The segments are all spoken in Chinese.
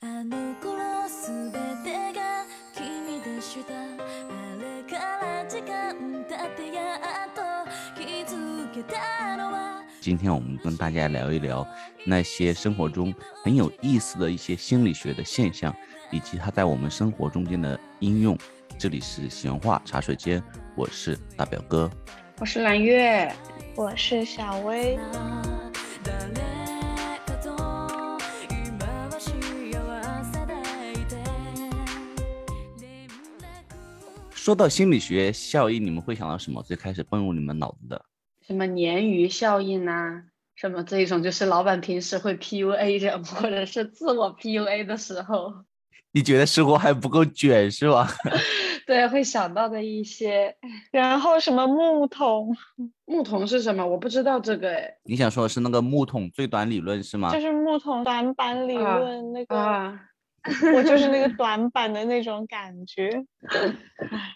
あの頃全てが君でしたあれから時間経ってやっと気づけたのは今天我们跟大家聊一聊那些生活中很有意思的一些心理学的现象，以及它在我们生活中间的应用。这里是闲话茶水间，我是大表哥。我是蓝月，我是小薇。 说到心理学效应，你们会想到什么？最开始蹦入你们脑子的？什么鲶鱼效应啊、什么这一种就是老板平时会 PUA 人，或者是自我 PUA 的时候，你觉得生活还不够卷是吧？对，会想到的一些。然后什么木桶，木桶是什么？我不知道这个哎。你想说的是那个木桶最短理论是吗？就是木桶短板理啊论那个，啊，我就是那个 短板的那种感觉，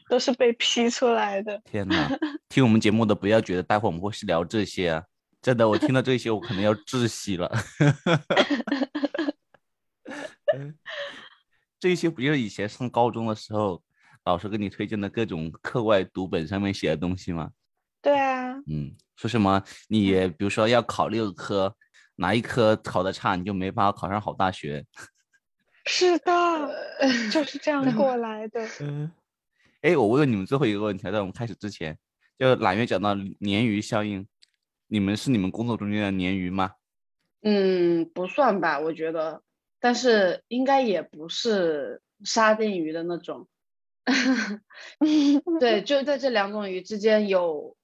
都是被批出来的。天呐，听我们节目的不要觉得待会我们会是聊这些啊！真的，我听到这些我可能要窒息了。这些不就是以前上高中的时候老师给你推荐的各种课外读本上面写的东西吗？对啊，嗯，说什么你比如说要考六科，哪一科考的差你就没办法考上好大学。是的，就是这样过来的。嗯，哎，我问你们最后一个问题啊，在我们开始之前，就揽月讲到鲶鱼效应，你们是你们工作中间的鲶鱼吗？嗯，不算吧，我觉得，但是应该也不是沙丁鱼的那种。对，就在这两种鱼之间有，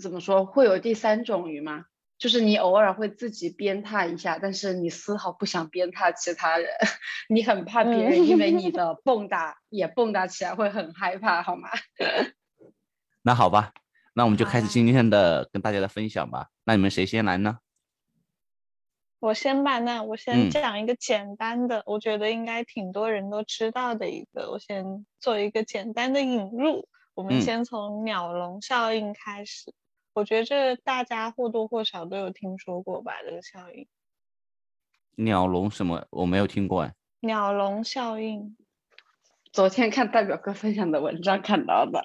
怎么说，会有第三种鱼吗？就是你偶尔会自己鞭挞一下，但是你丝毫不想鞭挞其他人，你很怕别人因为你 的蹦跶也蹦跶起来，会很害怕，好吗？那好吧，那我们就开始今天的跟大家的分享吧。那你们谁先来呢？我先吧，那我嗯先讲一个简单的，我觉得应该挺多人都知道的一个，我先做一个简单的引入。我们嗯先从鸟笼效应开始，我觉得这大家或多或少都有听说过吧，这个效应。鸟笼什么？我没有听过哎。鸟笼效应，昨天看代表哥分享的文章看到的，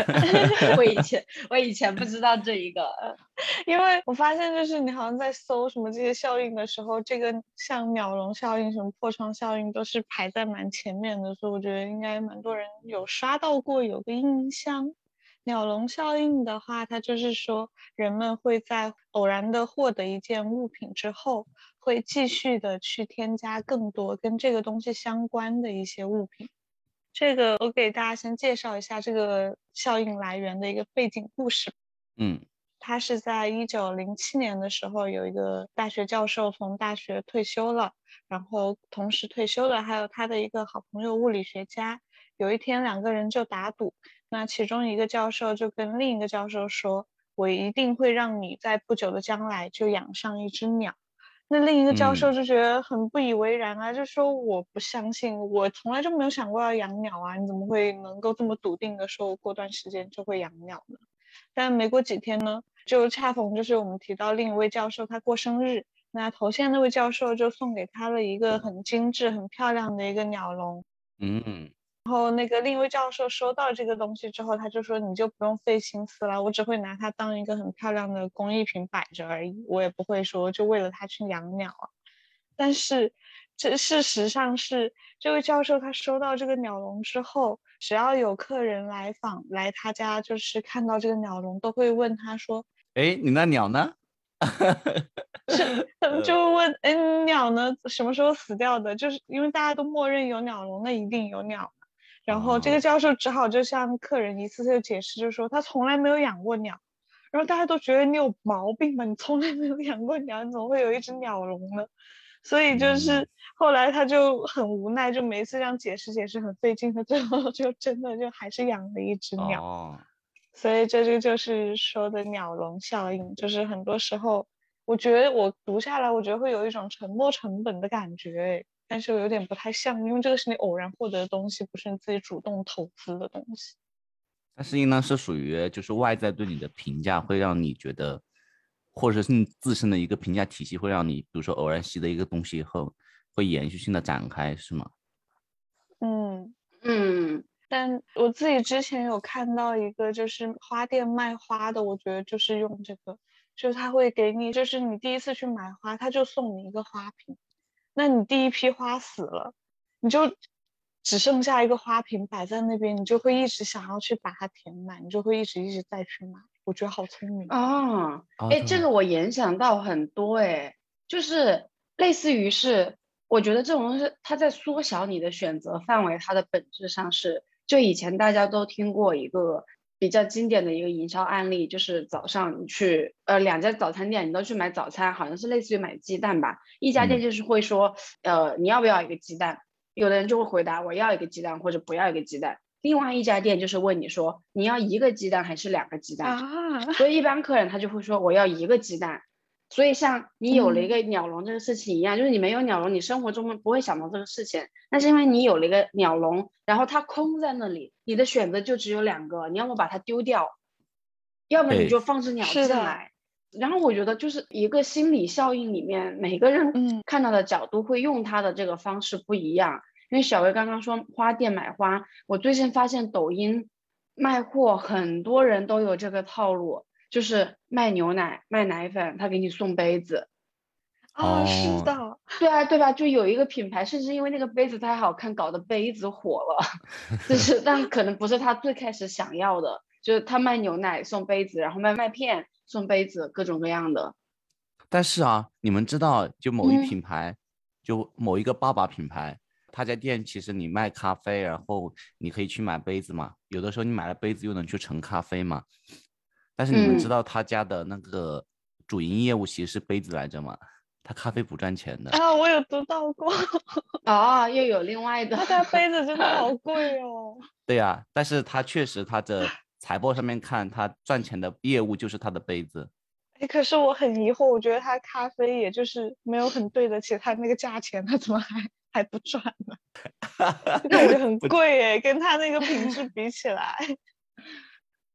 我以前我以前不知道这一个，因为我发现就是你好像在搜什么这些效应的时候，这个像鸟笼效应、什么破窗效应都是排在蛮前面的，所以我觉得应该蛮多人有刷到过，有个印象。鸟笼效应的话，它就是说人们会在偶然的获得一件物品之后，会继续的去添加更多跟这个东西相关的一些物品。这个我给大家先介绍一下这个效应来源的一个背景故事。嗯他是在一九零七年的时候，有一个大学教授从大学退休了，然后同时退休了还有他的一个好朋友物理学家。有一天，两个人就打赌，那其中一个教授就跟另一个教授说：“我一定会让你在不久的将来就养上一只鸟。”那另一个教授嗯就觉得很不以为然啊，就说：“我不相信，我从来就没有想过要养鸟啊，你怎么会能够这么笃定的说我过段时间就会养鸟呢？”但没过几天呢，就恰逢就是我们提到另一位教授他过生日，那头先那位教授就送给他了一个很精致、很漂亮的一个鸟笼。嗯然后那个另一位教授收到这个东西之后，他就说：“你就不用费心思了，我只会拿它当一个很漂亮的工艺品摆着而已，我也不会说就为了它去养鸟啊。”但是这事实上是，这位教授他收到这个鸟笼之后，只要有客人来访来他家，就是看到这个鸟笼，都会问他说，哎，你那鸟呢？他们 就会问，哎，你鸟呢？什么时候死掉的？就是因为大家都默认有鸟笼，那一定有鸟嘛。然后这哦个教授只好就向客人一次次地解释，就说他从来没有养过鸟。然后大家都觉得你有毛病吧？你从来没有养过鸟，你怎么会有一只鸟笼呢？所以就是后来他就很无奈，就每一次这样解释解释很费劲，他最后就真的就还是养了一只鸟。哦，所以这就就是说的鸟笼效应，就是很多时候，我觉得我读下来，我觉得会有一种沉没成本的感觉，诶，但是有点不太像，因为这个是你偶然获得的东西，不是你自己主动投资的东西。但是应当是属于就是外在对你的评价会让你觉得，或者是你自身的一个评价体系会让你，比如说偶然习得一个东西以后，会延续性的展开，是吗？嗯，嗯，但我自己之前有看到一个，就是花店卖花的，我觉得就是用这个，就是他会给你，就是你第一次去买花，他就送你一个花瓶，那你第一批花死了，你就只剩下一个花瓶摆在那边，你就会一直想要去把它填满，你就会一直一直再去买，我觉得好聪明。哦，哦哎，这个我联想到很多，哎，就是类似于是，我觉得这种东西它在缩小你的选择范围，它的本质上是，就以前大家都听过一个比较经典的一个营销案例，就是早上你去呃两家早餐店，你都去买早餐，好像是类似于买鸡蛋吧，一家店嗯就是会说，呃，你要不要一个鸡蛋？有的人就会回答我要一个鸡蛋或者不要一个鸡蛋。另外一家店就是问你说你要一个鸡蛋还是两个鸡蛋？啊，所以一般客人他就会说我要一个鸡蛋。所以像你有了一嗯个鸟笼这个事情一样，就是你没有鸟笼，你生活中不会想到这个事情。那是因为你有了一个鸟笼，然后它空在那里，你的选择就只有两个，你要么把它丢掉，要么你就放只鸟进来。然后我觉得就是一个心理效应里面，每个人嗯看到的角度会用它的这个方式不一样。因为小薇刚刚说花店买花，我最近发现抖音卖货很多人都有这个套路，就是卖牛奶、卖奶粉，他给你送杯子。啊，哦是的，对啊，对吧？就有一个品牌，甚至因为那个杯子太好看，搞得杯子火了。就是，但可能不是他最开始想要的，就是他卖牛奶送杯子，然后卖麦片送杯子，各种各样的。但是啊，你们知道，就某一嗯品牌，就某一个爸爸品牌，他家店其实你卖咖啡，然后你可以去买杯子嘛，有的时候你买了杯子又能去盛咖啡嘛。但是你们知嗯道他家的那个主营业务其实是杯子来着吗？他咖啡不赚钱的。啊，我有读到过，啊，又有另外的他。家杯子真的好 贵哦。对呀、但是他确实他的财报上面看，他赚钱的业务就是他的杯子。哎，可是我很疑惑，我觉得他咖啡也就是没有很对得起他那个价钱，他怎么还还不赚呢？就感觉很贵哎，跟他那个品质比起来。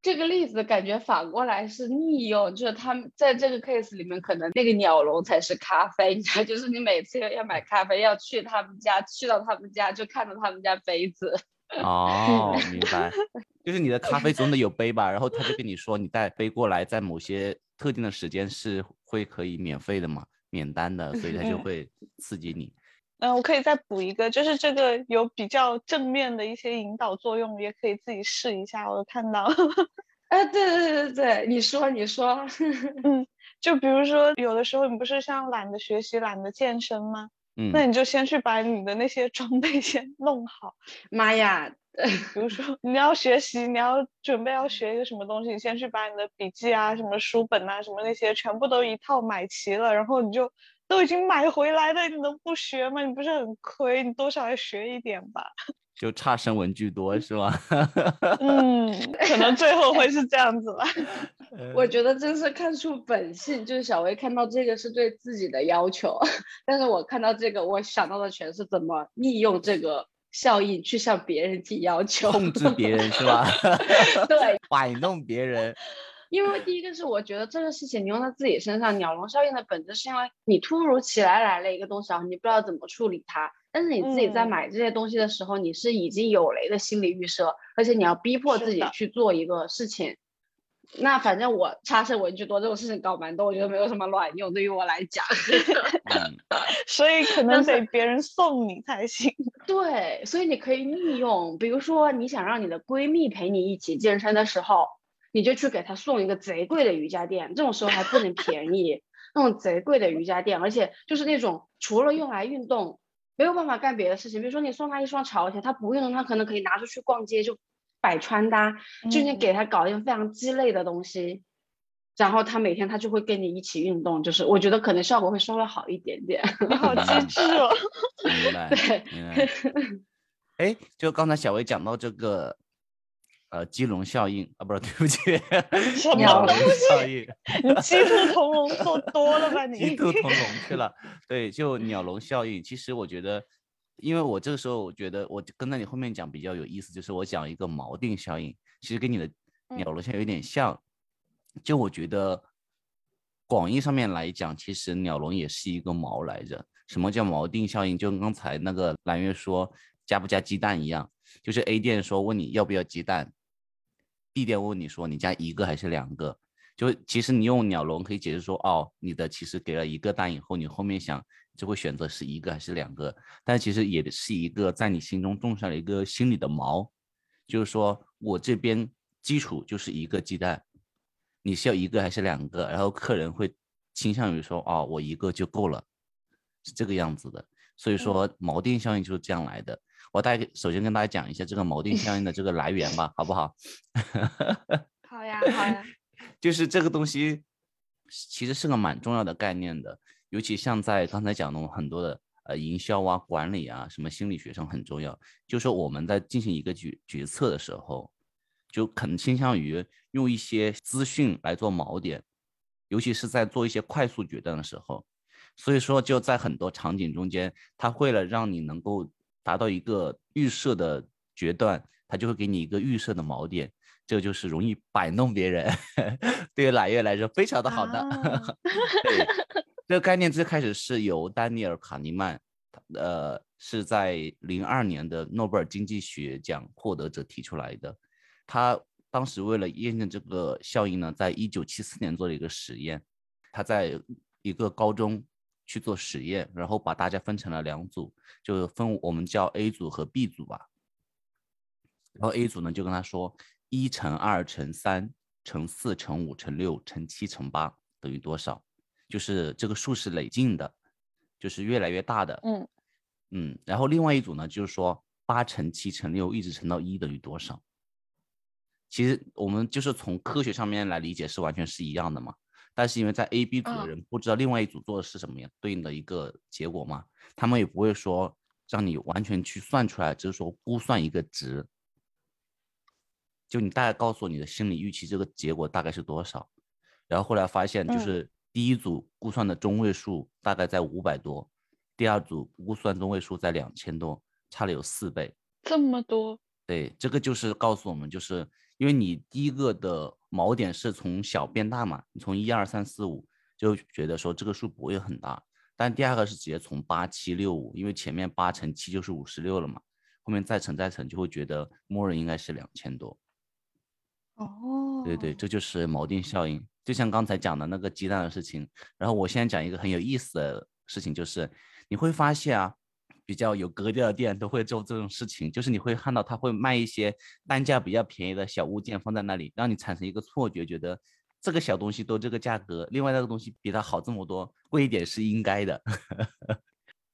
这个例子感觉反过来是逆用，就是他们在这个 case 里面，可能那个鸟笼才是咖啡，你知道，就是你每次要买咖啡，要去他们家，去到他们家就看到他们家杯子。哦，明白，就是你的咖啡总得有杯吧，然后他就跟你说，你带杯过来，在某些特定的时间是会可以免费的嘛，免单的，所以他就嗯会刺激你。嗯，我可以再补一个，就是这个有比较正面的一些引导作用，也可以自己试一下。我看到，哎，对对对对对，你说你说，嗯就比如说有的时候你不是像懒得学习、懒得健身吗？嗯，那你就先去把你的那些装备先弄好。妈呀，比如说你要学习，你要准备要学一个什么东西，你先去把你的笔记啊、什么书本啊、什么那些全部都一套买齐了，然后你就都已经买回来了，你能不学吗？你不是很亏？你多少要学一点吧。就差生文具多是吧？嗯，可能最后会是这样子吧。我觉得真是看出本性，就是小薇看到这个是对自己的要求，但是我看到这个，我想到的全是怎么利用这个效应去向别人提要求，控制别人是吧？对，摆弄别人。因为第一个是我觉得这个事情你用在自己身上，鸟笼效应的本质是因为你突如其来来了一个东西，然后你不知道怎么处理它。但是你自己在嗯买这些东西的时候，你是已经有了一个心理预设，而且你要逼迫自己去做一个事情。那反正我差生文具多这种事情搞蛮多，我觉得没有什么卵用，对于我来讲。嗯，所以可能得别人送你才行。对，所以你可以利用，比如说你想让你的闺蜜陪你一起健身的时候，你就去给他送一个贼贵的瑜伽垫，这种时候还不能便宜，那种贼贵的瑜伽垫，而且就是那种除了用来运动，没有办法干别的事情。比如说你送他一双潮鞋，他不运动，他可能可以拿出去逛街就摆穿搭，就你嗯给他搞一件非常鸡肋的东西。然后他每天他就会跟你一起运动，就是我觉得可能效果会稍微好一点点。你好机 智哦。明白。对明白。哎，就刚才小薇讲到这个，呃，鸡笼效应啊，不是，对不起，什鸟笼么东效应，你鸡兔同笼做多了吧你鸡？兔同笼去了。对，就鸟笼效应。其实我觉得，因为我这个时候我觉得我跟在你后面讲比较有意思，就是我讲一个锚定效应，其实跟你的鸟笼效应有点像。就我觉得，广义上面来讲，其实鸟笼也是一个锚来着，什么叫锚定效应？就跟刚才那个蓝月说加不加鸡蛋一样，就是 A 店说问你要不要鸡蛋，B 店问你说你家一个还是两个？就其实你用鸟笼可以解释说，哦，你的其实给了一个蛋以后，你后面想就会选择是一个还是两个，但其实也是一个在你心中种下了一个心理的锚，就是说我这边基础就是一个鸡蛋，你需要一个还是两个？然后客人会倾向于说，哦，我一个就够了，是这个样子的。所以说锚定效应就是这样来的。我大概首先跟大家讲一下这个锚定效应的这个来源吧，好不好？好呀，好呀。就是这个东西，其实是个蛮重要的概念的，尤其像在刚才讲的很多的呃营销啊、管理啊、什么心理学上很重要。就是说我们在进行一个决决策的时候，就可能倾向于用一些资讯来做锚点，尤其是在做一些快速决断的时候。所以说就在很多场景中间，它为了让你能够达到一个预设的决断，他就会给你一个预设的锚点。这就是容易摆弄别人，对于揽月来说非常的好的。对，这个概念最开始是由丹尼尔·卡尼曼，呃，是在零二年的诺贝尔经济学奖获得者提出来的。他当时为了验证这个效应呢，在一九七四年做了一个实验。他在一个高中去做实验，然后把大家分成了两组，就分我们叫 A 组和 B 组吧。然后 A 组呢就跟他说。一乘二乘三乘四乘五乘六乘七乘八等于多少？就是这个数是累进的，就是越来越大的。嗯嗯。然后另外一组呢，就是说八乘七乘六一直乘到一等于多少？其实我们就是从科学上面来理解是完全是一样的嘛。但是因为在 A、B 组的人不知道另外一组做的是什么样对应的一个结果嘛，他们也不会说让你完全去算出来，只是说估算一个值。就你大概告诉我你的心理预期，这个结果大概是多少？然后后来发现，就是第一组估算的中位数大概在五百多，第二组估算中位数在两千多，差了有四倍。这么多？对，这个就是告诉我们，就是因为你第一个的锚点是从小变大嘛，你从一二三四五就觉得说这个数不会很大，但第二个是直接从八七六五，因为前面八乘七就是五十六了嘛，后面再乘再乘就会觉得默认应该是两千多。哦，对对，这就是锚定效应，就像刚才讲的那个鸡蛋的事情。然后我现在讲一个很有意思的事情，就是你会发现啊，比较有格调的店都会做这种事情，就是你会看到他会卖一些单价比较便宜的小物件放在那里，让你产生一个错觉，觉得这个小东西都这个价格，另外那个东西比它好这么多，贵一点是应该的。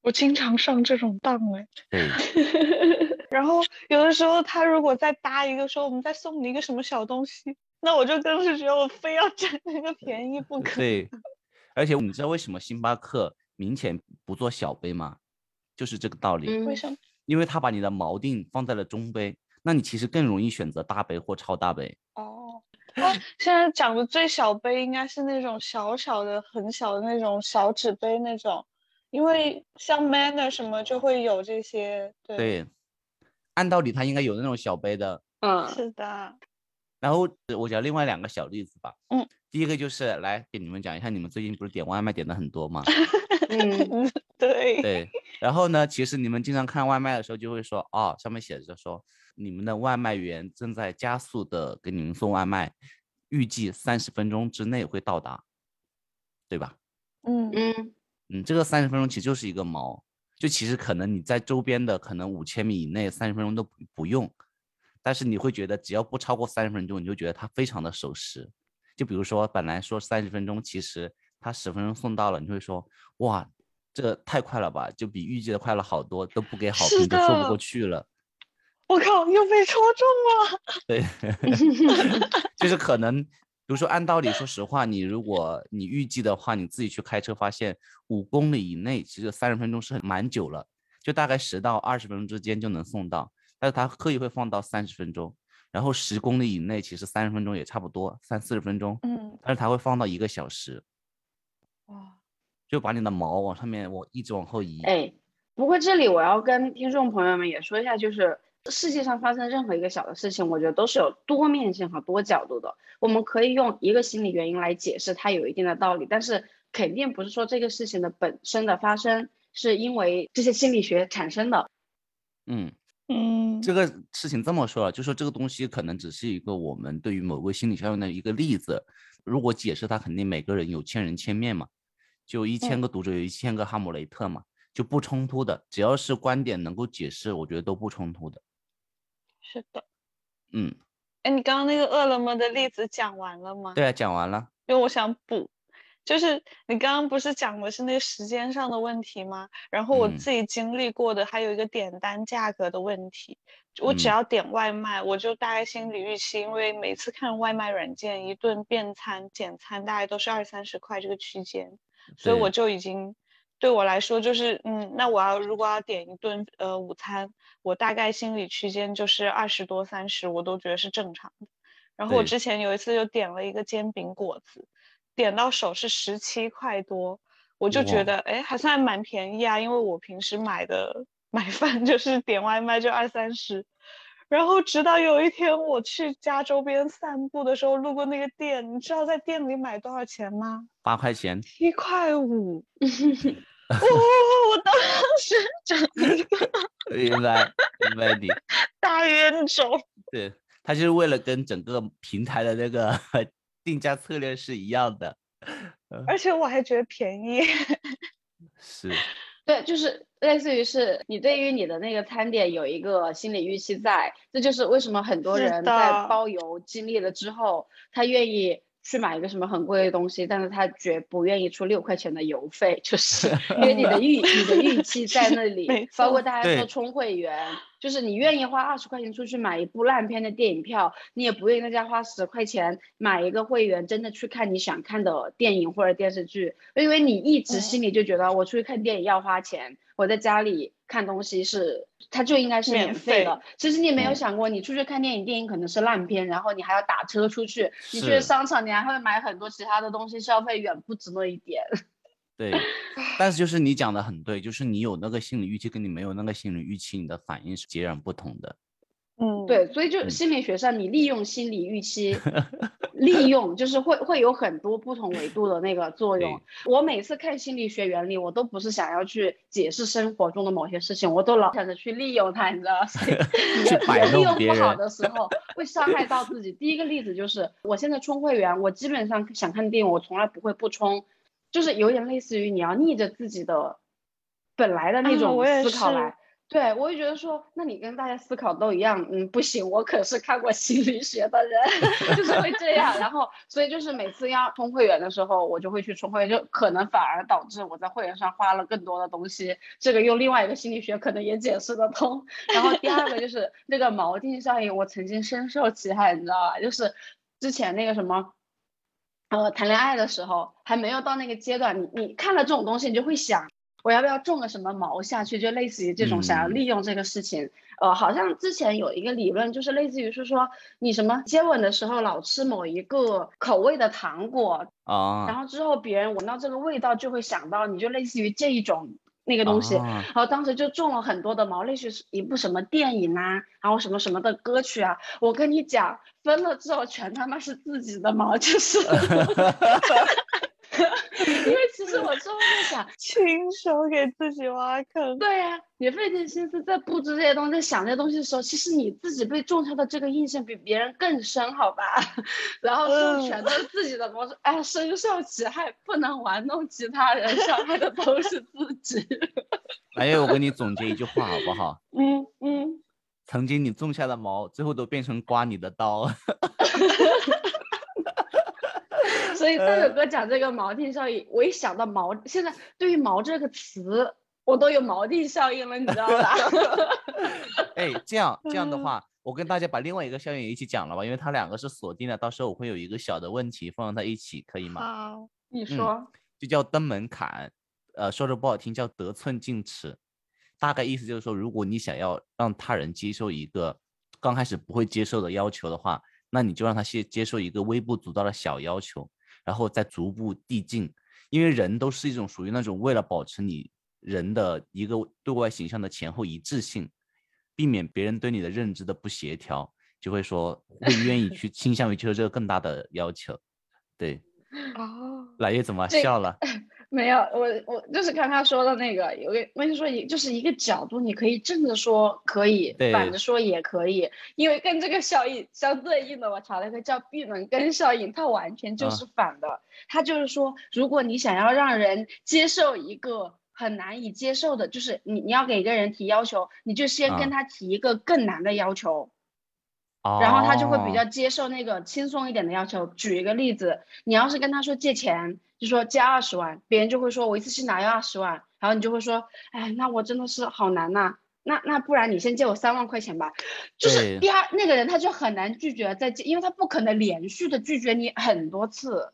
我经常上这种当哎。对。然后有的时候他如果再搭一个说我们再送你一个什么小东西，那我就更是觉得我非要占那个便宜不可。对，而且你知道为什么星巴克明显不做小杯吗？就是这个道理。为什么？因为他把你的锚定放在了中杯，那你其实更容易选择大杯或超大杯。哦，哦，现在讲的最小杯应该是那种小小的、很小的那种小纸杯那种，因为像 Manner 什么就会有这些。对。按道理他应该有那种小杯的，嗯，是的。然后我讲另外两个小例子吧，嗯，第一个就是来给你们讲一下，你们最近不是点外卖点的很多吗？嗯，对对。然后呢，其实你们经常看外卖的时候就会说，哦，上面写着说你们的外卖员正在加速的给你们送外卖，预计三十分钟之内会到达，对吧？嗯嗯嗯，这个三十分钟其实就是一个毛。就其实可能你在周边的可能五千米以内三十分钟都不不用，但是你会觉得只要不超过三十分钟，你就觉得它非常的守时。就比如说本来说三十分钟，其实它十分钟送到了，你会说哇，这太快了吧，就比预计的快了好多，都不给好评都说不过去了。我靠，又被戳中了。对，就是可能。比如说，按道理，说实话，你如果你预计的话，你自己去开车，发现五公里以内，其实三十分钟是很蛮久了，就大概十到二十分钟之间就能送到。但是他刻意会放到三十分钟，然后十公里以内，其实三十分钟也差不多，三四十分钟。嗯。但是他会放到一个小时。哇！就把你的毛往上面，我一直往后移。哎，不过这里我要跟听众朋友们也说一下，就是。世界上发生任何一个小的事情，我觉得都是有多面性和多角度的。我们可以用一个心理原因来解释，它有一定的道理，但是肯定不是说这个事情的本身的发生是因为这些心理学产生的。嗯，嗯，这个事情这么说啊，就说这个东西可能只是一个我们对于某个心理效应的一个例子。如果解释它，肯定每个人有千人千面嘛，就一千个读者有一千个哈姆雷特嘛，就不冲突的。只要是观点能够解释，我觉得都不冲突的。是的。嗯，哎，你刚刚那个饿了么的例子讲完了吗？对啊，讲完了。因为我想补，就是你刚刚不是讲的是那个时间上的问题吗？然后我嗯自己经历过的还有一个点单价格的问题。我只嗯要点外卖，我就大概心理预期，因为每次看外卖软件，一顿便餐、简餐大概都是二三十块这个区间，所以我就已经对我来说就是，嗯，那我要如果要点一顿呃午餐，我大概心理区间就是二十多三十，我都觉得是正常的。然后我之前有一次就点了一个煎饼果子，点到手是十七块多，我就觉得哎还算蛮便宜啊，因为我平时买的 买饭就是点外卖就二三十。然后直到有一天我去家周边散步的时候，路过那个店，你知道在店里买多少钱吗？八块钱，七块五。哦，我当时整一个明白明白你。大冤种。对，他就是为了跟整个平台的那个 定价策略是一样的。而且我还觉得便宜。是，对，就是类似于是你对于你的那个餐点有一个心理预期在，这就是为什么很多人在包邮经历了之后，他愿意去买一个什么很贵的东西，但是他绝不愿意出六块钱的邮费，就是 因为你的预你的预期在那里，包括大家说充会员，就是你愿意花二十块钱出去买一部烂片的电影票，你也不愿意在家花十块钱买一个会员，真的去看你想看的电影或者电视剧，因为你一直嗯心里就觉得我出去看电影要花钱，我在家里看东西是它就应该是免免费的费。其实你没有嗯想过，你出去看电影，电影可能是烂片，然后你还要打车出去，你去商场你还会买很多其他的东西，消费远不止那一点。对。但是就是你讲的很对，就是你有那个心理预期，跟你没有那个心理预期，你的反应是截然不同的。嗯，对，所以就嗯心理学上，你利用心理预期，利用就是会会有很多不同维度的那个作用。我每次看心理学原理，我都不是想要去解释生活中的某些事情，我都老想着去利用它，你知道吗？利用不好的时候，会伤害到自己。第一个例子就是，我现在充会员，我基本上想看电影，我从来不会不充，就是有点类似于你要逆着自己的本来的那啊种思考来。对，我就觉得说，那你跟大家思考都一样，嗯，不行，我可是看过心理学的人，就是会这样。然后，所以就是每次要充会员的时候，我就会去充会员，就可能反而导致我在会员上花了更多的东西。这个用另外一个心理学可能也解释得通。然后第二个就是那个锚定效应，我曾经深受其害，你知道吧？就是之前那个什么。呃，谈恋爱的时候还没有到那个阶段，你你看了这种东西，你就会想，我要不要种个什么毛下去？就类似于这种想要嗯利用这个事情。呃，好像之前有一个理论，就是类似于是说，你什么接吻的时候老吃某一个口味的糖果，然啊，后之后别人闻到这个味道就会想到你，就类似于这一种那个东西。啊然后当时就中了很多的毛，类似于是一部什么电影啊，然后什么什么的歌曲啊。我跟你讲，分了之后全他妈是自己的毛，就是。因为其实我之后在想，亲手给自己挖坑。对呀、你费尽心思在布置这些东西、在想这些东西的时候，其实你自己被种下的这个印象比别人更深，好吧？然后之后嗯全都是自己的模式，哎，深受其害，不能玩弄其他人，伤害的都是自己。来月，我给你总结一句话好不好？嗯嗯。曾经你种下的毛，最后都变成刮你的刀。所以大友哥讲这个锚定效应，我一想到锚，现在对于“锚”这个词，我都有锚定效应了，你知道吧？哎，这样这样的嗯话，我跟大家把另外一个效应也一起讲了吧，因为它两个是锁定的，到时候我会有一个小的问题放在一起，可以吗？好，你说，就叫登门槛，呃，说的不好听叫得寸进尺，大概意思就是说，如果你想要让他人接受一个刚开始不会接受的要求的话，那你就让他先接受一个微不足道的小要求，然后再逐步递进，因为人都是一种属于那种为了保持你人的一个对外形象的前后一致性，避免别人对你的认知的不协调，就会说 会愿意去倾向于接受这个更大的要求，对。哦，来月怎么笑了？没有，我我就是刚刚说的那个，有个我跟你说，一就是一个角度，你可以正着说可以，反着说也可以，因为跟这个效应相对应的，我查了一个叫闭门羹效应，它完全就啊是反的。它就是说，如果你想要让人接受一个很难以接受的，就是你你要给一个人提要求，你就先啊跟他提一个更难的要求。然后他就会比较哦接受那个轻松一点的要求。举一个例子，你要是跟他说借钱，就说借二十万，别人就会说我一次性拿要二十万，然后你就会说，哎，那我真的是好难呐、那那不然你先借我三万块钱吧，就是第二那个人他就很难拒绝再借，因为他不可能连续的拒绝你很多次。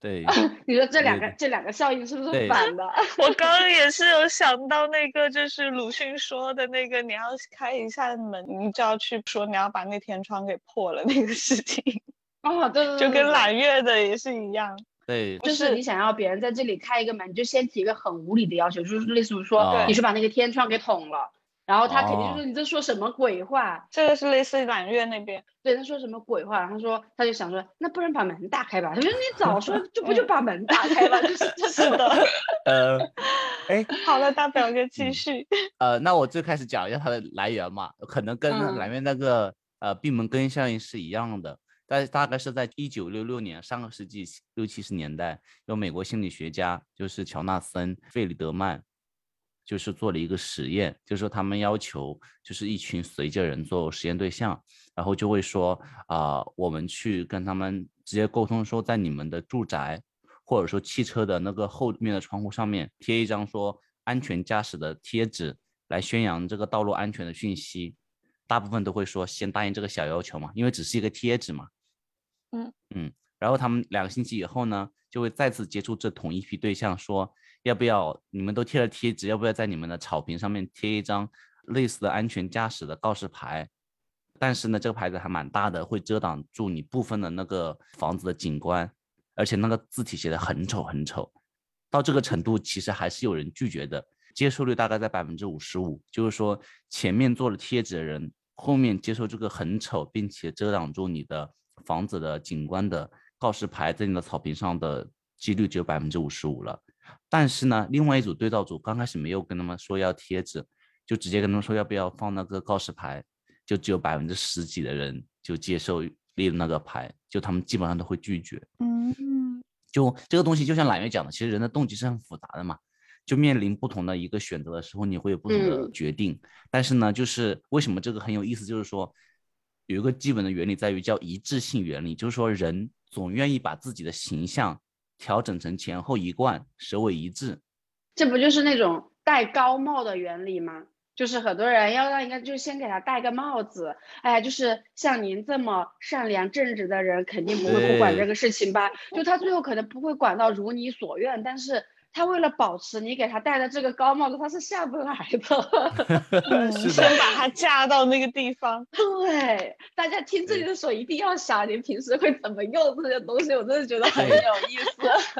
对，你说这两个这两个效应是不是反 的？我 刚刚也是有想到那个，就是鲁迅说的那个，你要开一扇门，你就要去说你要把那天窗给破了那个事情，哦，对对对，就跟揽月的也是一样。对，就是你想要别人在这里开一个门，你就先提一个很无理的要求，就是类似于说哦你去把那个天窗给捅了，然后他肯定说你在说什么鬼话？这个是类似于揽月那边，对，他说什么鬼话？他说他就想说，那不然把门打开吧。他说你 早说就不就把门打开了，就是 就是的。呃，哎，好的，大表哥继嗯续。呃，那我最开始讲一下它的来源嘛，可能跟嗯来源那个呃闭门羹效应是一样的，但是大概是在一九六六年，上个世纪六七十年代，有美国心理学家就是乔纳森·费里德曼，就是做了一个实验，就是说他们要求就是一群随机人做实验对象，然后就会说啊、我们去跟他们直接沟通说，在你们的住宅或者说汽车的那个后面的窗户上面贴一张说安全驾驶的贴纸，来宣扬这个道路安全的讯息。大部分都会说先答应这个小要求嘛，因为只是一个贴纸嘛。嗯嗯，然后他们两个星期以后呢，就会再次接触这同一批对象，说要不要你们都贴了贴纸，要不要在你们的草坪上面贴一张类似的安全驾驶的告示牌？但是呢，这个牌子还蛮大的，会遮挡住你部分的那个房子的景观，而且那个字体写的很丑很丑。到这个程度，其实还是有人拒绝的，接受率大概在百分之五十五。就是说，前面做了贴纸的人，后面接受这个很丑并且遮挡住你的房子的景观的告示牌在你的草坪上的几率只有百分之五十五了。但是呢，另外一组对照组刚开始没有跟他们说要贴纸，就直接跟他们说要不要放那个告示牌，就只有百分之十几的人就接受立那个牌，就他们基本上都会拒绝。嗯，就这个东西，就像揽月讲的，其实人的动机是很复杂的嘛。就面临不同的一个选择的时候，你会有不同的嗯决定。但是呢，就是为什么这个很有意思，就是说有一个基本的原理在于叫一致性原理，就是说人总愿意把自己的形象调整成前后一贯，首尾一致。这不就是那种戴高帽的原理吗？就是很多人要让一个，就先给他戴个帽子，哎，就是像您这么善良正直的人，肯定不会不管这个事情吧？就他最后可能不会管到如你所愿，但是他为了保持你给他戴的这个高帽子，他是下不来的。嗯是的先把他架到那个地方。对，大家听这里的时候一定要想，你平时会怎么用这些东西，我真的觉得很有意思。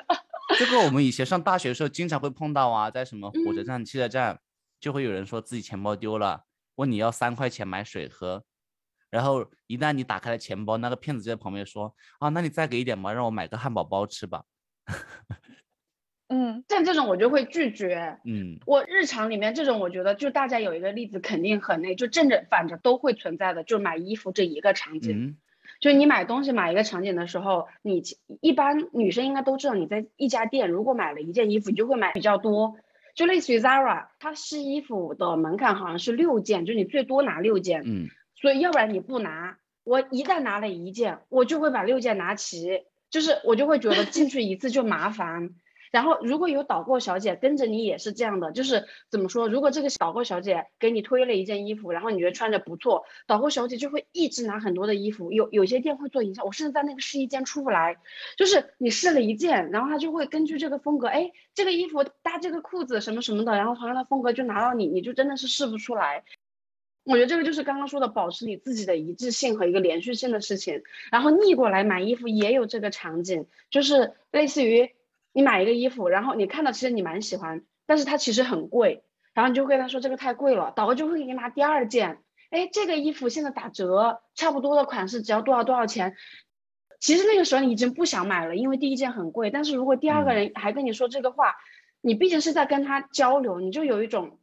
这个我们以前上大学的时候经常会碰到啊，在什么火车嗯站、汽车站，就会有人说自己钱包丢了，问你要三块钱买水喝，然后一旦你打开了钱包，那个骗子就在旁边说啊，那你再给一点吧，让我买个汉堡包吃吧。嗯，像这种我就会拒绝。嗯，我日常里面这种，我觉得就大家有一个例子肯定很那，就正着反着都会存在的，就买衣服这一个场景。嗯，就你买东西买一个场景的时候，你一般女生应该都知道，你在一家店如果买了一件衣服，你就会买比较多。就类似于 Zara，它试衣服的门槛好像是六件，就你最多拿六件。嗯，所以要不然你不拿，我一旦拿了一件，我就会把六件拿齐，就是我就会觉得进去一次就麻烦。然后如果有导购小姐跟着你也是这样的，就是怎么说？如果这个导购小姐给你推了一件衣服，然后你觉得穿着不错，导购小姐就会一直拿很多的衣服。有有些店会做营销，我甚至在那个试衣间出不来，就是你试了一件，然后他就会根据这个风格，哎，这个衣服搭这个裤子什么什么的，然后同样的风格就拿到你，你就真的是试不出来。我觉得这个就是刚刚说的保持你自己的一致性和一个连续性的事情。然后逆过来买衣服也有这个场景，就是类似于你买一个衣服，然后你看到其实你蛮喜欢，但是它其实很贵，然后你就跟他说这个太贵了，导购就会给你拿第二件，哎，这个衣服现在打折，差不多的款式只要多少多少钱。其实那个时候你已经不想买了，因为第一件很贵。但是如果第二个嗯人还跟你说这个话，你毕竟是在跟他交流，你就有一种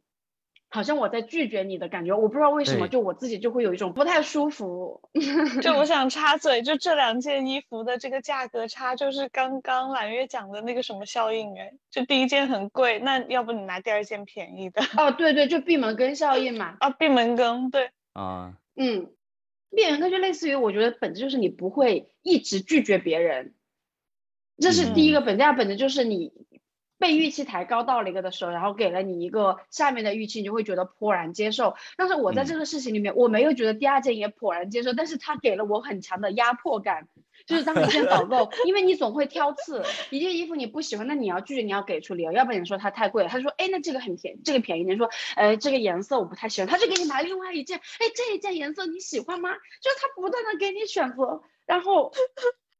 好像我在拒绝你的感觉。我不知道为什么，就我自己就会有一种不太舒服。就我想插嘴，就这两件衣服的这个价格差，就是刚刚揽月讲的那个什么效应哎，就第一件很贵，那要不你拿第二件便宜的哦，对对，就闭门羹效应嘛。啊，闭门羹，对，啊，嗯，闭门羹就类似于，我觉得本质就是你不会一直拒绝别人，这是第一个本质。第二本质就是你被预期抬高到了一个的时候，然后给了你一个下面的预期，你就会觉得颇然接受。但是我在嗯这个事情里面，我没有觉得第二件也颇然接受，但是他给了我很强的压迫感。就是当一件导购，因为你总会挑刺，一件衣服你不喜欢，那你要拒绝，你要给出理由，要不然你说它太贵了，他说，哎，那这个很便宜，这个便宜，你说，呃，这个颜色我不太喜欢，他就给你拿另外一件，哎，这一件颜色你喜欢吗？就是他不断的给你选择，然后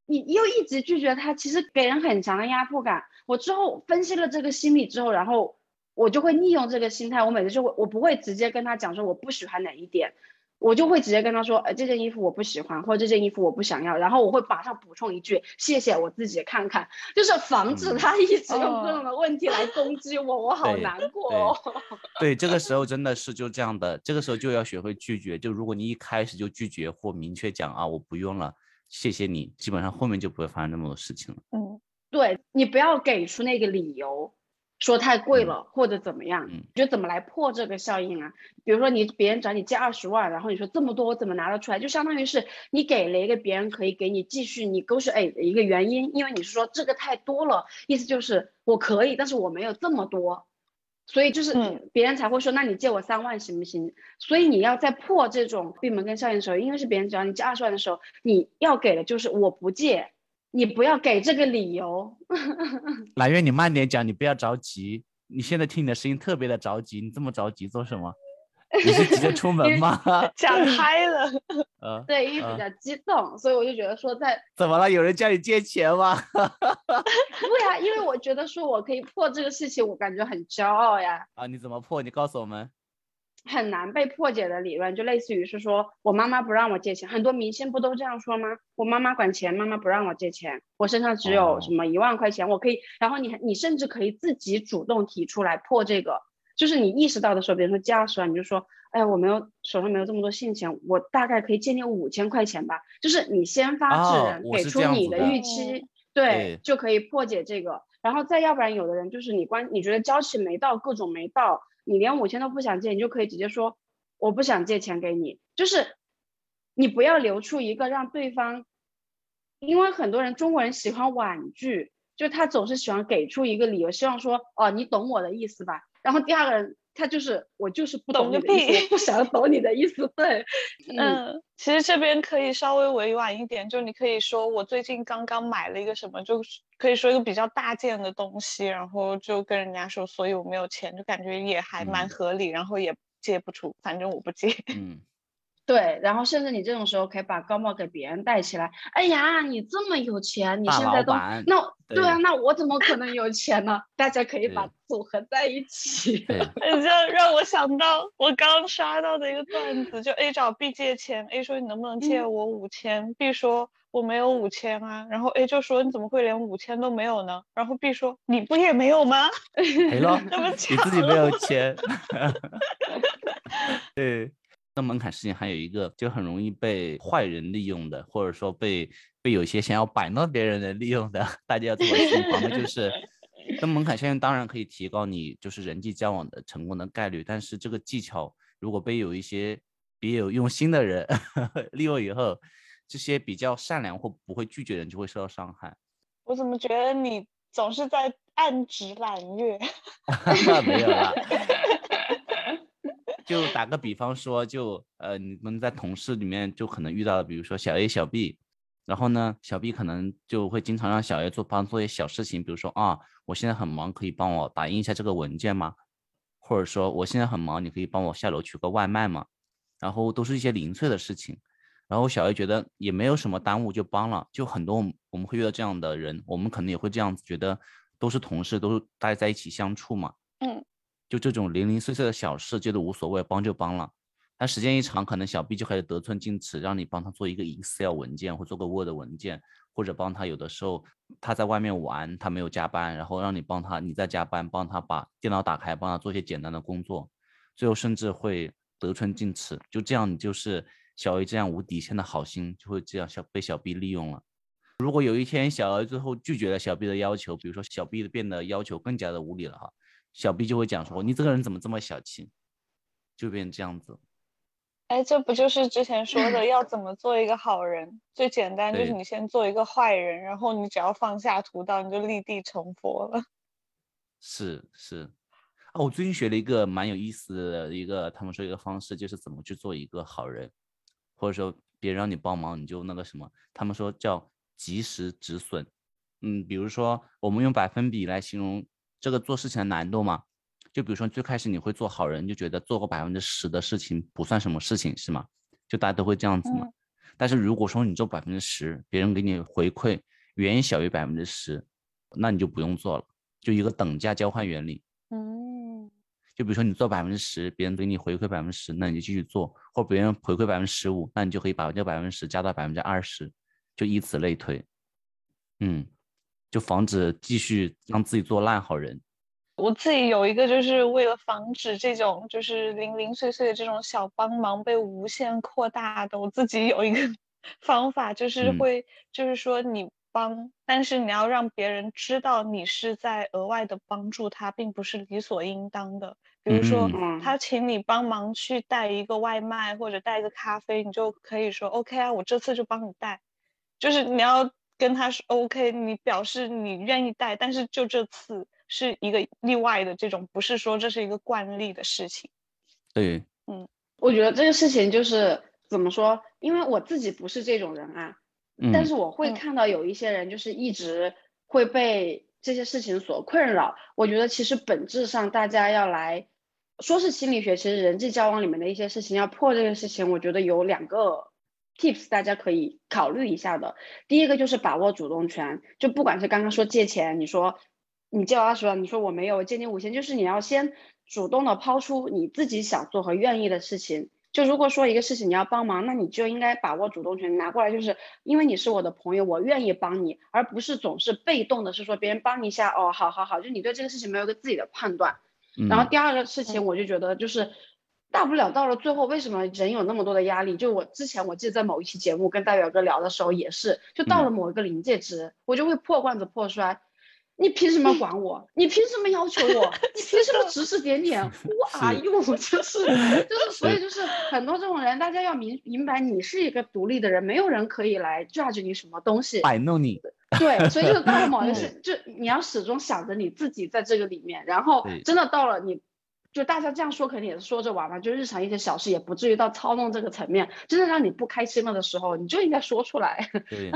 你又一直拒绝他，其实给人很强的压迫感。我之后分析了这个心理之后，然后我就会利用这个心态，我每次就会，我不会直接跟他讲说我不喜欢哪一点，我就会直接跟他说，呃，这件衣服我不喜欢，或者这件衣服我不想要，然后我会马上补充一句，谢谢，我自己看看，就是防止嗯他一直用各哦种的问题来攻击我，我好难过对哦。对，这个时候真的是就这样的，这个时候就要学会拒绝。就如果你一开始就拒绝或明确讲啊，我不用了，谢谢你，基本上后面就不会发生那么多事情了。嗯，对你不要给出那个理由，说太贵嗯了、或者怎么样，嗯你觉得怎么来破这个效应啊？比如说你别人找你借二十万，然后你说这么多我怎么拿得出来？就相当于是你给了一个别人可以给你继续 negotiate 的一个原因，因为你是说这个太多了，意思就是我可以，但是我没有这么多。所以就是嗯别人才会说，那你借我三万行不行？所以你要在破这种闭门羹效应的时候，因为是别人找你借二十万的时候，你要给的就是我不借，你不要给这个理由。揽月，你慢点讲，你不要着急。你现在听你的声音特别的着急，你这么着急做什么？你是急着出门 吗？讲嗨了，呃，对，因为啊比较激动，所以我就觉得说在，怎么了？有人叫你借钱吗？对呀、因为我觉得说我可以破这个事情，我感觉很骄傲呀。啊，你怎么破？你告诉我们。很难被破解的理论，就类似于是说我妈妈不让我借钱，很多明星不都这样说吗？我妈妈管钱，妈妈不让我借钱，我身上只有哦什么一万块钱，我可以，然后你还你甚至可以自己主动提出来破这个，就是你意识到的时候，比如说借二十万，你就说，哎，我没有手上没有这么多现钱，我大概可以借你五千块钱吧，就是你先发制人，给出你的预期，对对，就可以破解这个。然后再要不然，有的人就是你关，你觉得交期没到，各种没到，你连五千都不想借，你就可以直接说我不想借钱给你，就是你不要留出一个让对方，因为很多人中国人喜欢婉拒，就他总是喜欢给出一个理由，希望说哦你懂我的意思吧。然后第二个人他就是我就是不懂你的意思，屁不想懂你的意思，对，嗯嗯，其实这边可以稍微委婉一点，就你可以说我最近刚刚买了一个什么，就是可以说一个比较大件的东西，然后就跟人家说，所以我没有钱，就感觉也还蛮嗯合理，然后也借不出，反正我不借。嗯，对，然后甚至你这种时候可以把高帽给别人戴起来。哎呀，你这么有钱，你现在都那对啊，那我怎么可能有钱呢？大家可以把组合在一起。你，这让我想到我刚刷到的一个段子，就 A 找 B 借钱，A 说你能不能借嗯我五千，B 说我没有五千啊，然后 A 就说你怎么会连五千都没有呢？然后 B 说你不也没有吗？没了，那么你自己没有钱。对，那门槛事情还有一个，就很容易被坏人利用的，或者说被被有些想要摆弄别人的利用的，大家要做好心防的，就 是。那门槛效应当然可以提高你就是人际交往的成功的概率，但是这个技巧如果被有一些别有用心的人 利用以后，这些比较善良或不会拒绝的人就会受到伤害。我怎么觉得你总是在暗指揽月？没有啦。就打个比方说，就呃，你们在同事里面就可能遇到，比如说小 A、小 B，然后呢，小 B 可能就会经常让小 A 做帮做一些小事情，比如说啊，我现在很忙，可以帮我打印一下这个文件吗？或者说我现在很忙，你可以帮我下楼取个外卖吗？然后都是一些零碎的事情，然后小 A 觉得也没有什么耽误，就帮了。就很多我们会遇到这样的人，我们可能也会这样子觉得，都是同事，都是大家在一起相处嘛。嗯，就这种零零碎碎的小事，觉得无所谓，帮就帮了。但时间一长，可能小 B 就开始得寸进尺，让你帮他做一个 Excel 文件或做个 Word 文件，或者帮他有的时候他在外面玩，他没有加班，然后让你帮他，你在加班，帮他把电脑打开，帮他做些简单的工作，最后甚至会得寸进尺，就这样你就是小 A 这样无底线的好心就会这样小被小 B 利用了。如果有一天小 A 最后拒绝了小 B 的要求，比如说小 B 变得要求更加的无理了哈，小 B 就会讲说你这个人怎么这么小气，就变成这样子。哎，这不就是之前说的 要怎么做一个好人？最简单就是你先做一个坏人，然后你只要放下屠刀，你就立地成佛了。是是，啊，我最近学了一个蛮有意思的一个，他们说一个方式，就是怎么去做一个好人，或者说别人让你帮忙，你就那个什么，他们说叫及时止损。嗯，比如说我们用百分比来形容这个做事情的难度嘛，就比如说最开始你会做好人，就觉得做过百分之十的事情不算什么事情，是吗？就大家都会这样子嘛。嗯但是如果说你做百分之十，别人给你回馈远小于百分之十，那你就不用做了，就一个等价交换原理。嗯，就比如说你做百分之十，别人给你回馈百分之十，那你就继续做；或别人回馈百分之十五，那你就可以把这百分之十加到百分之二十，就以此类推。嗯，就防止继续让自己做烂好人。我自己有一个，就是为了防止这种就是零零碎碎的这种小帮忙被无限扩大的，我自己有一个 方法，就是嗯会，就是说你帮，但是你要让别人知道你是在额外的帮助他，并不是理所应当的。比如说，嗯他请你帮忙去带一个外卖或者带一个咖啡，你就可以说 OK 啊，我这次就帮你带。就是你要跟他说 OK，你表示你愿意带，但是就这次是一个例外的这种，不是说这是一个惯例的事情。对，嗯我觉得这个事情就是怎么说，因为我自己不是这种人啊，嗯，但是我会嗯看到有一些人就是一直会被这些事情所困扰。我觉得其实本质上大家要来说是心理学，其实人际交往里面的一些事情要破这个事情，我觉得有两个 tips 大家可以考虑一下的。第一个就是把握主动权，就不管是刚刚说借钱，你说你借我二十万，你说我没有，我借你五千，就是你要先主动的抛出你自己想做和愿意的事情。就如果说一个事情你要帮忙，那你就应该把握主动权，拿过来就是因为你是我的朋友，我愿意帮你，而不是总是被动的，是说别人帮你一下，哦，好好好，就你对这个事情没有一个自己的判断。然后嗯第二个事情，我就觉得就是大不了到了最后，为什么人有那么多的压力？就我之前我记得在某一期节目跟大表哥聊的时候也是，就到了某一个临界值，我就会破罐子破摔。你凭什么管我？你凭什么要求我？你凭什么指指点点？Who are 是 you？就是就是，所以就是很多这种人，大家要明明白，你是一个独立的人，没有人可以来 judge 你什么东西。摆弄你，对，所以就是到了某一个 就你要始终想着你自己在这个里面，然后真的到了你，就大家这样说肯定也是说着玩嘛，就日常一些小事也不至于到操弄这个层面。真的让你不开心了的时候，你就应该说出来。对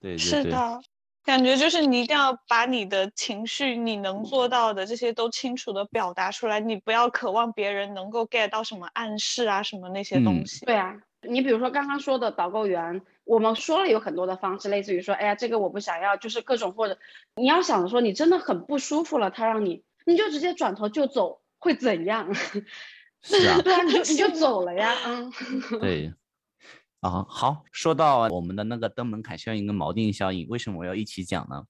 对是的，感觉就是你一定要把你的情绪，你能做到的这些都清楚的表达出来，你不要渴望别人能够 get 到什么暗示啊，什么那些东嗯西。对啊，你比如说刚刚说的导购员，我们说了有很多的方式，类似于说，哎呀，这个我不想要，就是各种或者你要想着说你真的很不舒服了，他让你，你就直接转头就走，会怎样？是啊，对啊，你就你就 走了呀，嗯。对。啊，好，说到我们的那个登门槛效应跟锚定效应，为什么我要一起讲呢？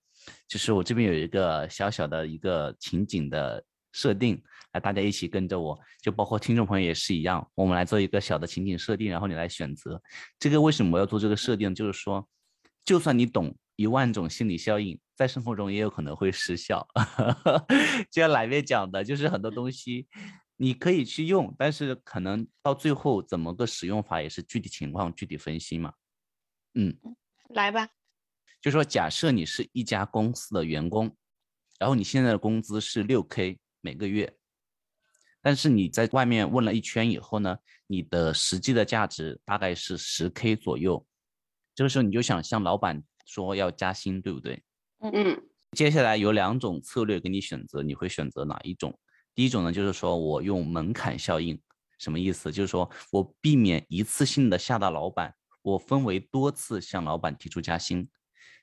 就是我这边有一个小小的一个情景的设定，来大家一起跟着我，就包括听众朋友也是一样，我们来做一个小的情景设定，然后你来选择。这个为什么我要做这个设定？就是说，就算你懂一万种心理效应，在生活中也有可能会失效。就像来面讲的，就是很多东西你可以去用，但是可能到最后怎么个使用法也是具体情况具体分析嘛。嗯，来吧，就说假设你是一家公司的员工，然后你现在的工资是六 k 每个月，但是你在外面问了一圈以后呢，你的实际的价值大概是十 k 左右。这个时候你就想向老板说要加薪，对不对？嗯接下来有两种策略给你选择，你会选择哪一种？第一种呢，就是说我用门槛效应，什么意思？就是说我避免一次性的吓到老板，我分为多次向老板提出加薪。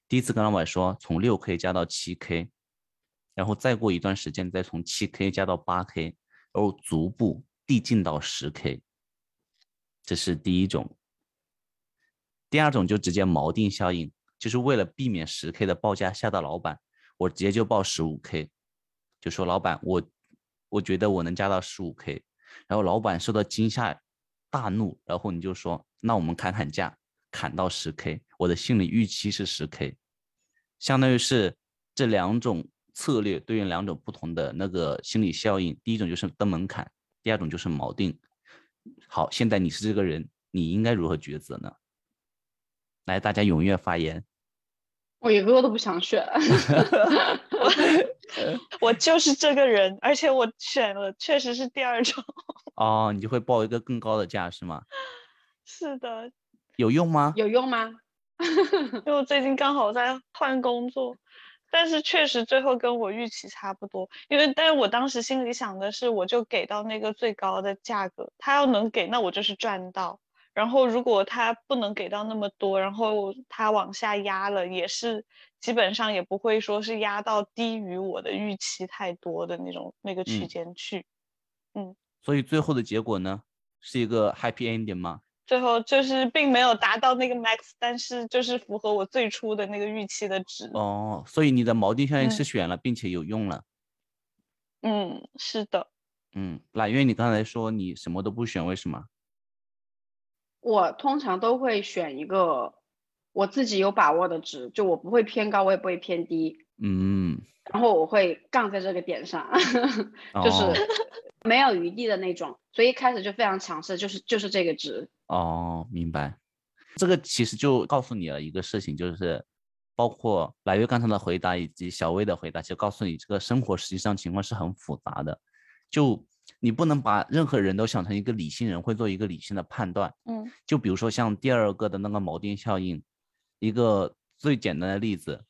第一次跟老板说从六 k 加到七 k，然后再过一段时间再从七 k 加到八 k，然后逐步递进到十 k。这是第一种。第二种就直接锚定效应，就是为了避免十 K 的报价吓到老板，我直接就报十五 K，就说老板，我我觉得我能加到十五 K，然后老板受到惊吓大怒，然后你就说那我们砍砍价，砍到十 K，我的心理预期是十 K，相当于是这两种策略对应两种不同的那个心理效应，第一种就是登门槛，第二种就是锚定。好，现在你是这个人，你应该如何抉择呢？来，大家踊跃发言。我一个都不想选，我就是这个人，而且我选了，确实是第二种。哦，你就会报一个更高的价是吗？是的，有用吗？有用吗？因为我最近刚好在换工作，但是确实最后跟我预期差不多。因为，但是我当时心里想的是，我就给到那个最高的价格，他要能给，那我就是赚到。然后，如果他不能给到那么多，然后他往下压了，也是基本上也不会说是压到低于我的预期太多的那种那个区间去。嗯，所以最后的结果呢，是一个 happy ending 吗？最后就是并没有达到那个 max，但是就是符合我最初的那个预期的值。哦，所以你的锚定效应是选了，并且有用了。嗯，是的。嗯，揽月，你刚才说你什么都不选，为什么？我通常都会选一个我自己有把握的值，就我不会偏高，我也不会偏低。嗯，然后我会杠在这个点上，就是 没有余地的那种，所以一开始就非常强势，就是就是这个值。哦，明白。这个其实就告诉你了一个事情，就是包括来月刚才的回答以及小薇的回答，就告诉你这个生活实际上情况是很复杂的，就。你不能把任何人都想成一个理性人，会做一个理性的判断。嗯，就比如说像第二个的那个锚定效应，一个最简单的例子，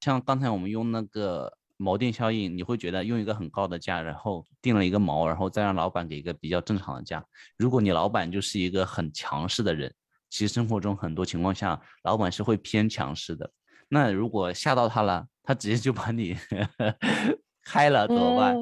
像刚才我们用那个锚定效应，你会觉得用一个很高的价，然后定了一个锚，然后再让老板给一个比较正常的价。如果你老板就是一个很强势的人，其实生活中很多情况下，老板是会偏强势的。那如果吓到他了，他直接就把你。开了怎么办？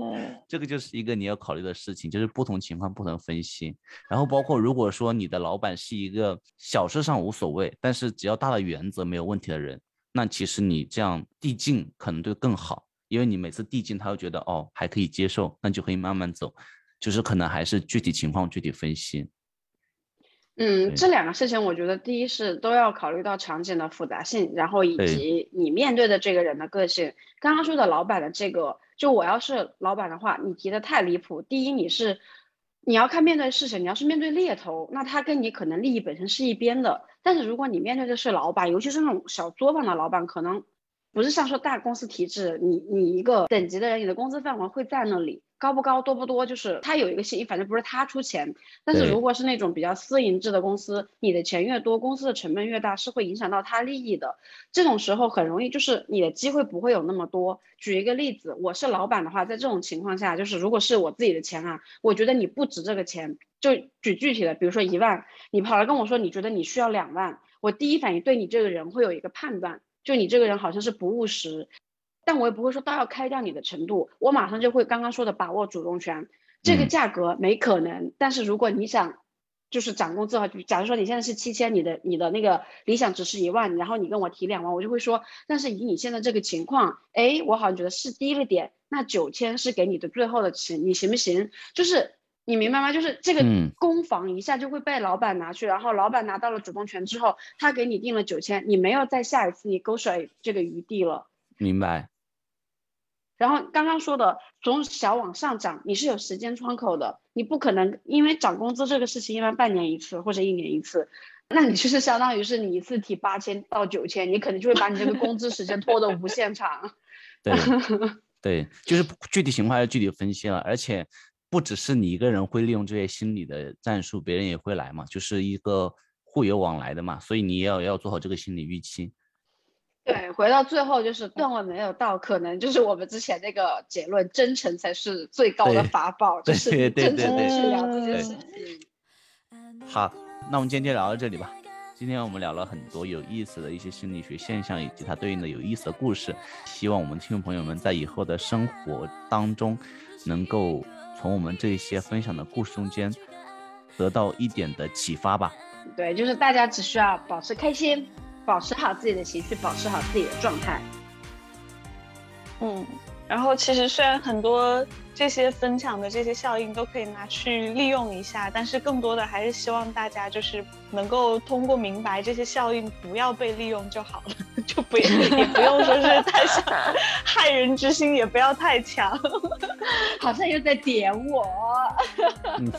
这个就是一个你要考虑的事情，就是不同情况不同分析。然后包括如果说你的老板是一个小事上无所谓，但是只要大的原则没有问题的人，那其实你这样递进可能就更好，因为你每次递进他会觉得哦还可以接受，那就可以慢慢走。就是可能还是具体情况具体分析。嗯，这两个事情我觉得第一是都要考虑到场景的复杂性，然后以及你面对的这个人的个性。刚刚说的老板的这个。就我要是老板的话，你提的太离谱。第一，你是你要看面对事情，你要是面对猎头，那他跟你可能利益本身是一边的。但是如果你面对的是老板，尤其是那种小作坊的老板，可能不是像说大公司体制，你你一个等级的人，你的工资范围会在那里。高不高多不多，就是他有一个协议，反正不是他出钱。但是如果是那种比较私营制的公司，你的钱越多，公司的成本越大，是会影响到他利益的。这种时候很容易就是你的机会不会有那么多。举一个例子，我是老板的话，在这种情况下，就是如果是我自己的钱啊，我觉得你不值这个钱。就举具体的，比如说一万，你跑来跟我说你觉得你需要两万，我第一反应对你这个人会有一个判断，就你这个人好像是不务实。但我也不会说到要开掉你的程度，我马上就会刚刚说的把握主动权。这个价格没可能，但是如果你想就是涨工资的话，假如说你现在是七千，你的你的那个理想值是一万，然后你跟我提两万，我就会说，但是以你现在这个情况，哎，我好像觉得是低了点，那九千是给你的最后的钱，你行不行？就是你明白吗？就是这个攻防一下就会被老板拿去，然后老板拿到了主动权之后，他给你定了九千，你没有再下一次你勾甩这个余地了。明白。然后刚刚说的从小往上涨，你是有时间窗口的，你不可能因为涨工资这个事情一般半年一次或者一年一次，那你就是相当于是你一次提八千到九千，你可能就会把你这个工资时间拖得无限长。对对，就是具体情况要具体分析了，而且不只是你一个人会利用这些心理的战术，别人也会来嘛，就是一个互有往来的嘛，所以你也要要做好这个心理预期。对，回到最后就是段位没有到，可能就是我们之前那个结论，真诚才是最高的法宝，就是真诚的去聊这件事情。好，那我们今天就聊到这里吧。今天我们聊了很多有意思的一些心理学现象，以及它对应的有意思的故事。希望我们听众朋友们在以后的生活当中，能够从我们这些分享的故事中间得到一点的启发吧。对，就是大家只需要保持开心。保持好自己的情绪，保持好自己的状态。嗯，然后其实虽然很多这些分享的这些效应都可以拿去利用一下，但是更多的还是希望大家就是能够通过明白这些效应不要被利用就好了，就不也不用说是太想害人之心，也不要太强。好像又在点我。嗯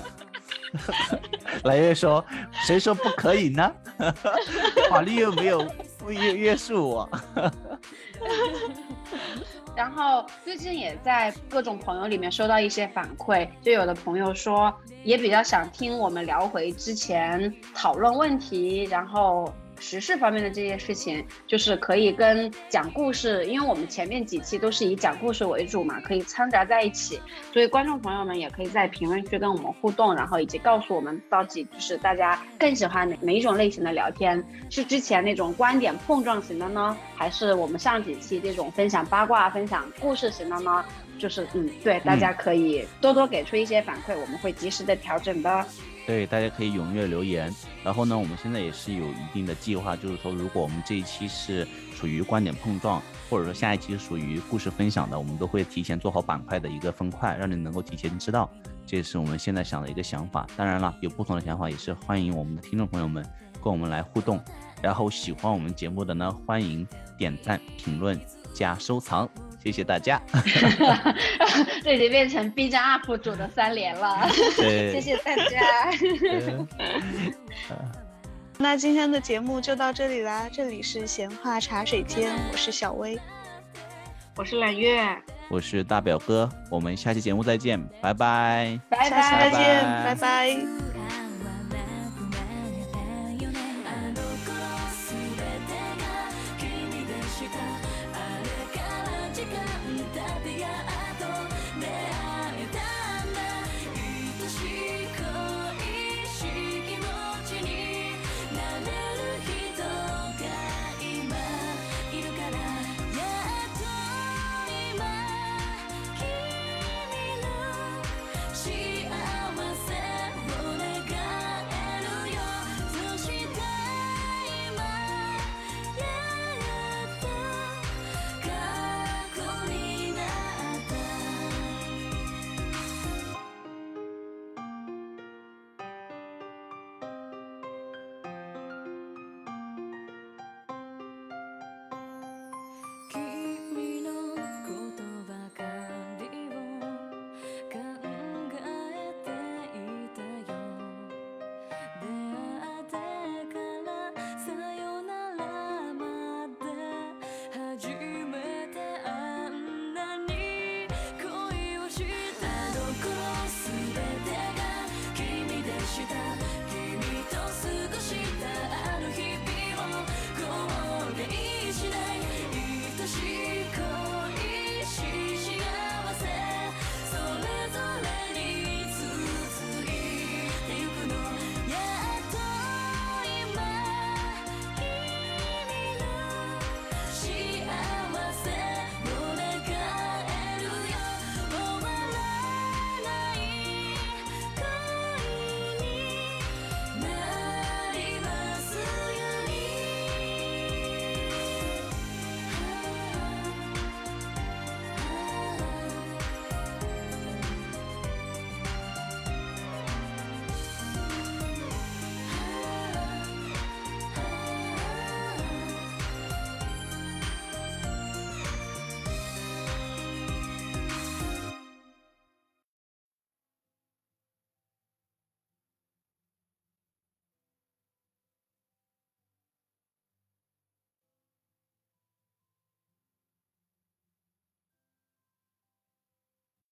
来月说，谁说不可以呢？法律又没有约约束我。然后最近也在各种朋友里面收到一些反馈，就有的朋友说也比较想听我们聊回之前讨论问题，然后。时事方面的这些事情，就是可以跟讲故事，因为我们前面几期都是以讲故事为主嘛，可以掺杂在一起。所以观众朋友们也可以在评论区跟我们互动，然后以及告诉我们到底就是大家更喜欢哪哪一种类型的聊天，是之前那种观点碰撞型的呢，还是我们上几期这种分享八卦、分享故事型的呢？就是嗯，对，大家可以多多给出一些反馈，我们会及时的调整的。对，大家可以踊跃留言。然后呢，我们现在也是有一定的计划，就是说，如果我们这一期是属于观点碰撞，或者说下一期是属于故事分享的，我们都会提前做好板块的一个分块，让你能够提前知道。这也是我们现在想的一个想法。当然了，有不同的想法也是欢迎我们的听众朋友们跟我们来互动。然后喜欢我们节目的呢，欢迎点赞、评论、加收藏。谢谢大家，这已经变成 B 站 UP 主的三连了。谢谢大家。那今天的节目就到这里啦，这里是闲话茶水间，我是小薇，我是揽月，我是大表哥，我们下期节目再见，拜拜，拜拜，再见，拜拜。